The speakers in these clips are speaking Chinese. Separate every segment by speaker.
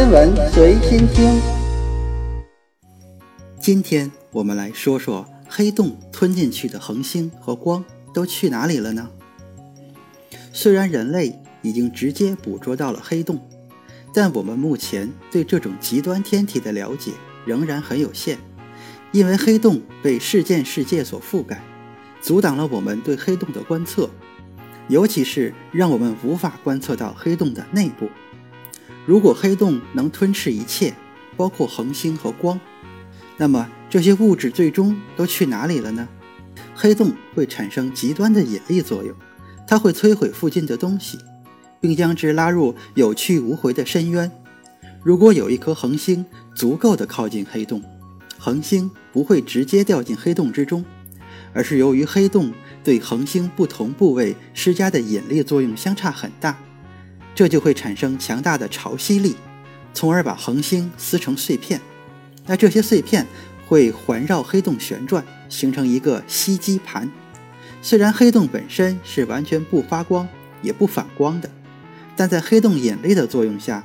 Speaker 1: 天文随心听。
Speaker 2: 今天我们来说说黑洞吞进去的恒星和光都去哪里了呢？虽然人类已经直接捕捉到了黑洞，但我们目前对这种极端天体的了解仍然很有限，因为黑洞被事件世界所覆盖，阻挡了我们对黑洞的观测，尤其是让我们无法观测到黑洞的内部。如果黑洞能吞噬一切，包括恒星和光，那么这些物质最终都去哪里了呢？黑洞会产生极端的引力作用，它会摧毁附近的东西，并将之拉入有去无回的深渊。如果有一颗恒星足够的靠近黑洞，恒星不会直接掉进黑洞之中，而是由于黑洞对恒星不同部位施加的引力作用相差很大。这就会产生强大的潮汐力，从而把恒星撕成碎片。那这些碎片会环绕黑洞旋转，形成一个吸积盘。虽然黑洞本身是完全不发光也不反光的，但在黑洞引力的作用下，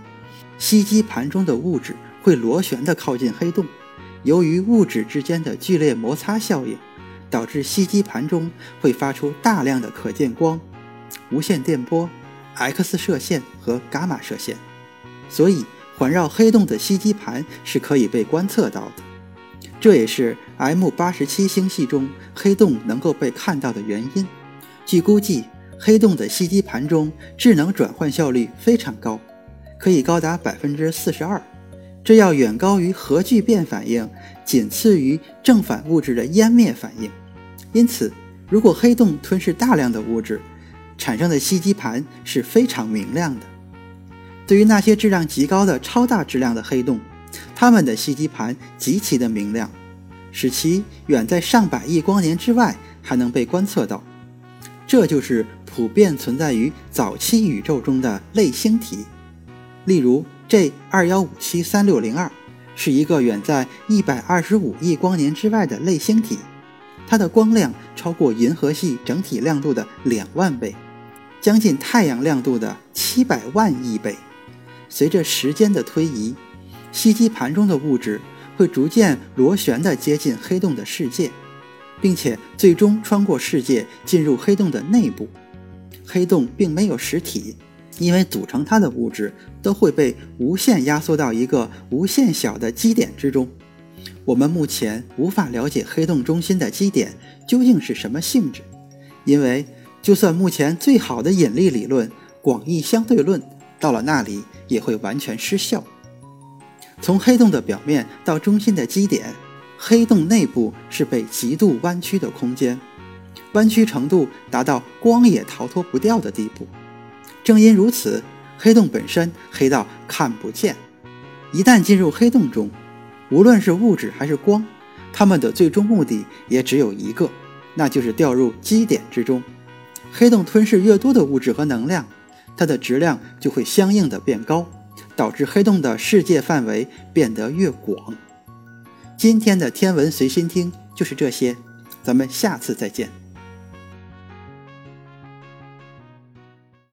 Speaker 2: 吸积盘中的物质会螺旋地靠近黑洞。由于物质之间的剧烈摩擦效应，导致吸积盘中会发出大量的可见光、无线电波。X 射线和伽马射线，所以环绕黑洞的吸积盘是可以被观测到的。这也是 M 八十七星系中黑洞能够被看到的原因。据估计，黑洞的吸积盘中智能转换效率非常高，可以高达百分之四十二，这要远高于核聚变反应，仅次于正反物质的湮灭反应。因此，如果黑洞吞噬大量的物质，产生的吸积盘是非常明亮的。对于那些质量极高的超大质量的黑洞，它们的吸积盘极其的明亮，使其远在上百亿光年之外还能被观测到。这就是普遍存在于早期宇宙中的类星体。例如，J 二幺五七三六零二是一个远在一百二十五亿光年之外的类星体，它的光亮超过银河系整体亮度的两万倍。将近太阳亮度的七百万亿倍。随着时间的推移，吸积盘中的物质会逐渐螺旋地接近黑洞的世界，并且最终穿过世界进入黑洞的内部。黑洞并没有实体，因为组成它的物质都会被无限压缩到一个无限小的基点之中。我们目前无法了解黑洞中心的基点究竟是什么性质，因为。就算目前最好的引力理论广义相对论到了那里也会完全失效。从黑洞的表面到中心的基点，黑洞内部是被极度弯曲的空间，弯曲程度达到光也逃脱不掉的地步。正因如此，黑洞本身黑到看不见。一旦进入黑洞中，无论是物质还是光，它们的最终目的也只有一个，那就是掉入基点之中。黑洞吞噬越多的物质和能量，它的质量就会相应的变高，导致黑洞的世界范围变得越广。今天的天文随心听就是这些，咱们下次再见。